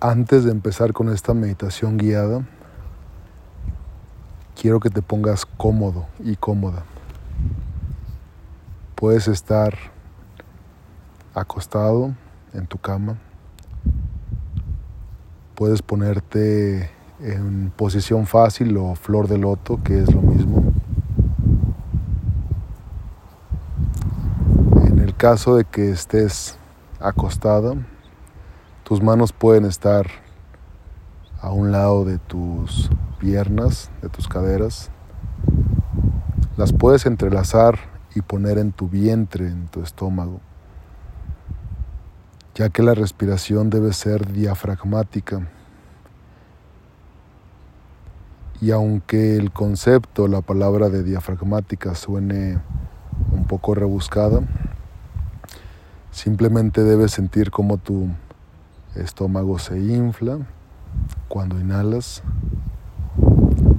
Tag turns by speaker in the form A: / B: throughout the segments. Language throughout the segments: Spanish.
A: Antes de empezar con esta meditación guiada, quiero que te pongas cómodo y cómoda. Puedes estar acostado en tu cama. Puedes ponerte en posición fácil o flor de loto, que es lo mismo. En el caso de que estés acostada, tus manos pueden estar a un lado de tus piernas, de tus caderas. Las puedes entrelazar y poner en tu vientre, en tu estómago, ya que la respiración debe ser diafragmática. Y aunque el concepto, la palabra de diafragmática suene un poco rebuscada, simplemente debes sentir como tu estómago se infla cuando inhalas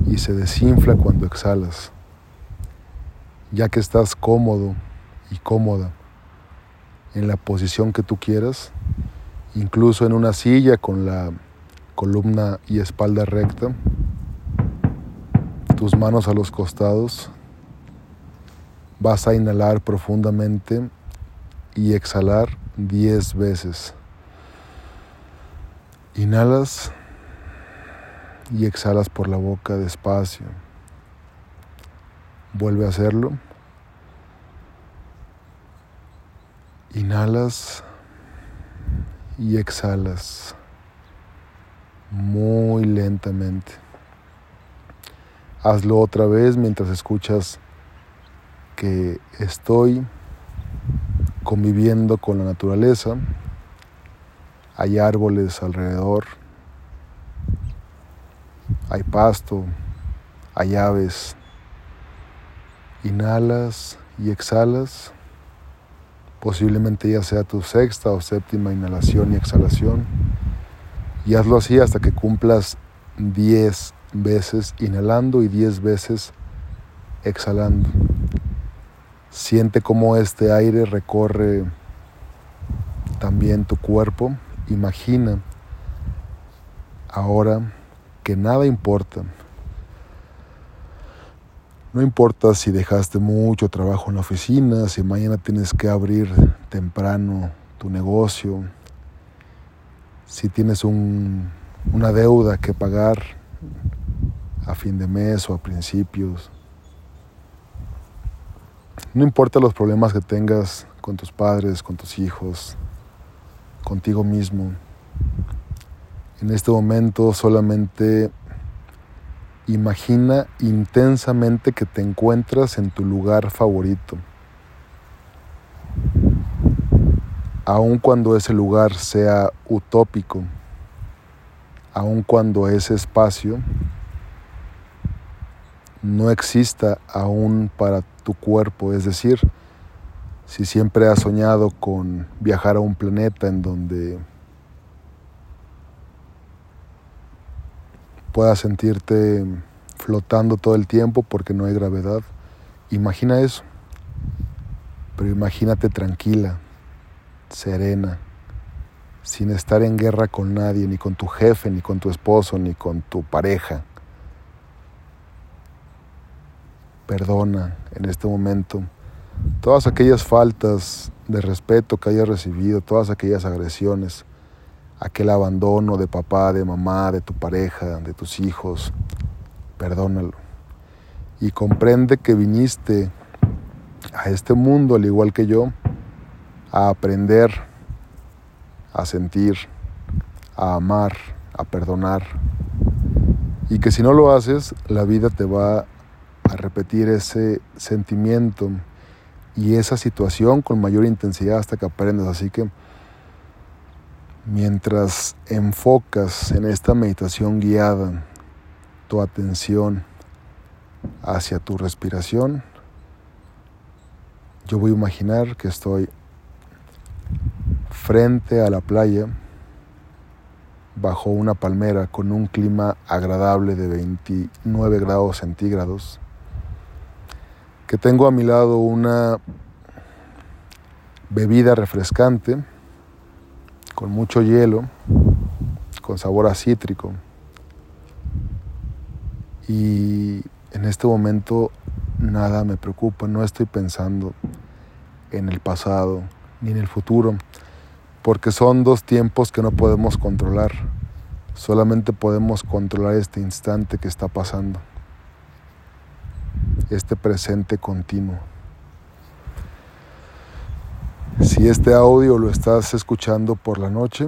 A: y se desinfla cuando exhalas. Ya que estás cómodo y cómoda en la posición que tú quieras, incluso en una silla con la columna y espalda recta, tus manos a los costados, vas a inhalar profundamente y exhalar 10 veces. Inhalas y exhalas por la boca despacio. Vuelve a hacerlo. Inhalas y exhalas muy lentamente. Hazlo otra vez mientras escuchas que estoy conviviendo con la naturaleza hay árboles alrededor, hay pasto, hay aves. Inhalas y exhalas, posiblemente ya sea tu sexta o séptima inhalación y exhalación. Y hazlo así hasta que cumplas 10 veces inhalando y 10 veces exhalando. Siente cómo este aire recorre también tu cuerpo Imagina ahora que nada importa. No importa si dejaste mucho trabajo en la oficina, si mañana tienes que abrir temprano tu negocio, si tienes una deuda que pagar a fin de mes o a principios. No importa los problemas que tengas con tus padres, con tus hijos, contigo mismo. En este momento solamente imagina intensamente que te encuentras en tu lugar favorito. Aun cuando ese lugar sea utópico, aun cuando ese espacio no exista aún para tu cuerpo, es decir, si siempre has soñado con viajar a un planeta en donde puedas sentirte flotando todo el tiempo porque no hay gravedad, imagina eso. Pero imagínate tranquila, serena, sin estar en guerra con nadie, ni con tu jefe, ni con tu esposo, ni con tu pareja. Perdona en este momento todas aquellas faltas de respeto que hayas recibido, todas aquellas agresiones, aquel abandono de papá, de mamá, de tu pareja, de tus hijos, perdónalo. Y comprende que viniste a este mundo, al igual que yo, a aprender, a sentir, a amar, a perdonar. Y que si no lo haces, la vida te va a repetir ese sentimiento y esa situación con mayor intensidad hasta que aprendas. Así que mientras enfocas en esta meditación guiada tu atención hacia tu respiración, yo voy a imaginar que estoy frente a la playa bajo una palmera con un clima agradable de 29 grados centígrados que tengo a mi lado una bebida refrescante con mucho hielo con sabor a. Y en este momento nada me preocupa, no estoy pensando en el pasado ni en el futuro, porque son dos tiempos que no podemos controlar, solamente podemos controlar este instante que está pasando, este presente continuo. Si este audio lo estás escuchando por la noche,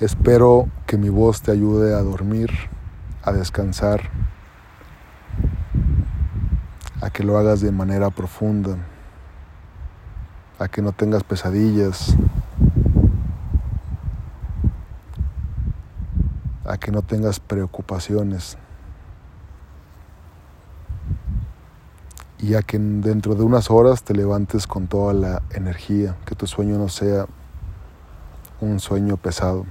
A: espero que mi voz te ayude a dormir, a descansar, a que lo hagas de manera profunda, a que no tengas pesadillas, a que no tengas preocupaciones y a que dentro de unas horas te levantes con toda la energía, que tu sueño no sea un sueño pesado.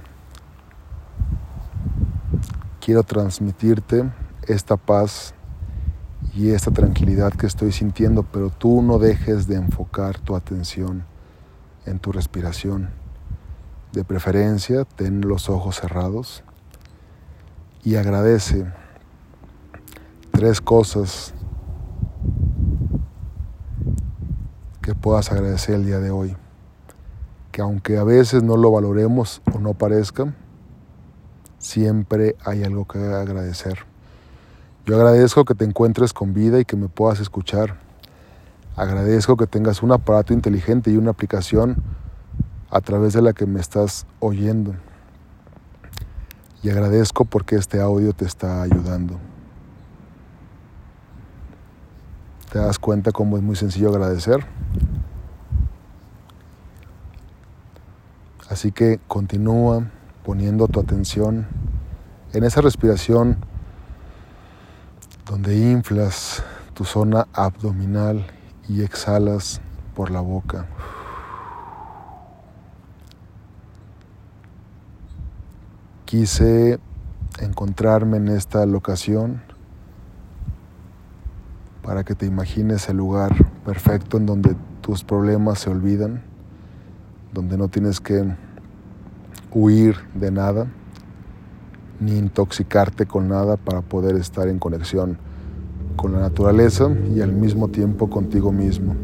A: Quiero transmitirte esta paz y esta tranquilidad que estoy sintiendo, pero tú no dejes de enfocar tu atención en tu respiración. De preferencia, ten los ojos cerrados y agradece tres cosas que puedas agradecer el día de hoy. Que aunque a veces no lo valoremos o no parezca, siempre hay algo que agradecer. Yo agradezco que te encuentres con vida y que me puedas escuchar. Agradezco que tengas un aparato inteligente y una aplicación a través de la que me estás oyendo. Y agradezco porque este audio te está ayudando. ¿Te das cuenta cómo es muy sencillo agradecer? Así que continúa poniendo tu atención en esa respiración donde inflas tu zona abdominal y exhalas por la boca. Quise encontrarme en esta locación para que te imagines el lugar perfecto en donde tus problemas se olvidan, donde no tienes que huir de nada ni intoxicarte con nada para poder estar en conexión con la naturaleza y al mismo tiempo contigo mismo.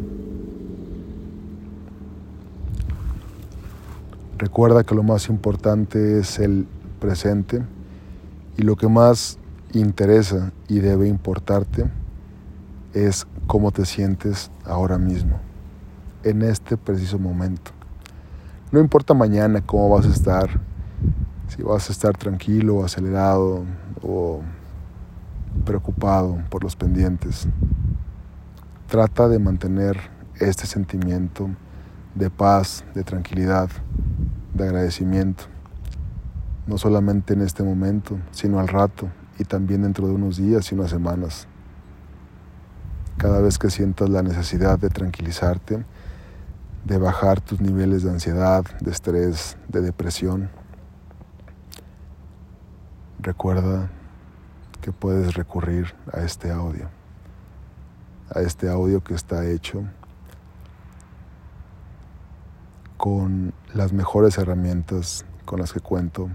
A: Recuerda que lo más importante es el presente y lo que más interesa y debe importarte es cómo te sientes ahora mismo, en este preciso momento. No importa mañana cómo vas a estar, si vas a estar tranquilo, acelerado o preocupado por los pendientes. Trata de mantener este sentimiento de paz, de tranquilidad, de agradecimiento, no solamente en este momento, sino al rato y también dentro de unos días y unas semanas. Cada vez que sientas la necesidad de tranquilizarte, de bajar tus niveles de ansiedad, de estrés, de depresión, recuerda que puedes recurrir a este audio, a este audio que está hecho con las mejores herramientas con las que cuento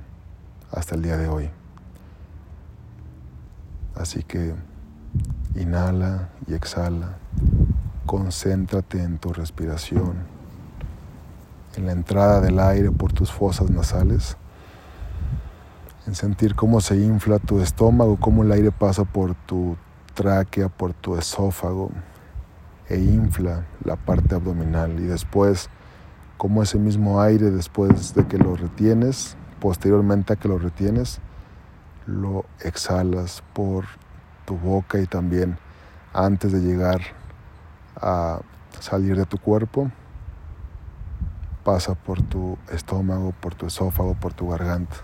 A: hasta el día de hoy. Así que inhala y exhala, concéntrate en tu respiración, en la entrada del aire por tus fosas nasales. En sentir cómo se infla tu estómago, cómo el aire pasa por tu tráquea, por tu esófago e infla la parte abdominal. Y después cómo ese mismo aire después de que lo retienes, posteriormente a que lo retienes, lo exhalas por tu boca y también antes de llegar a salir de tu cuerpo, pasa por tu estómago, por tu esófago, por tu garganta.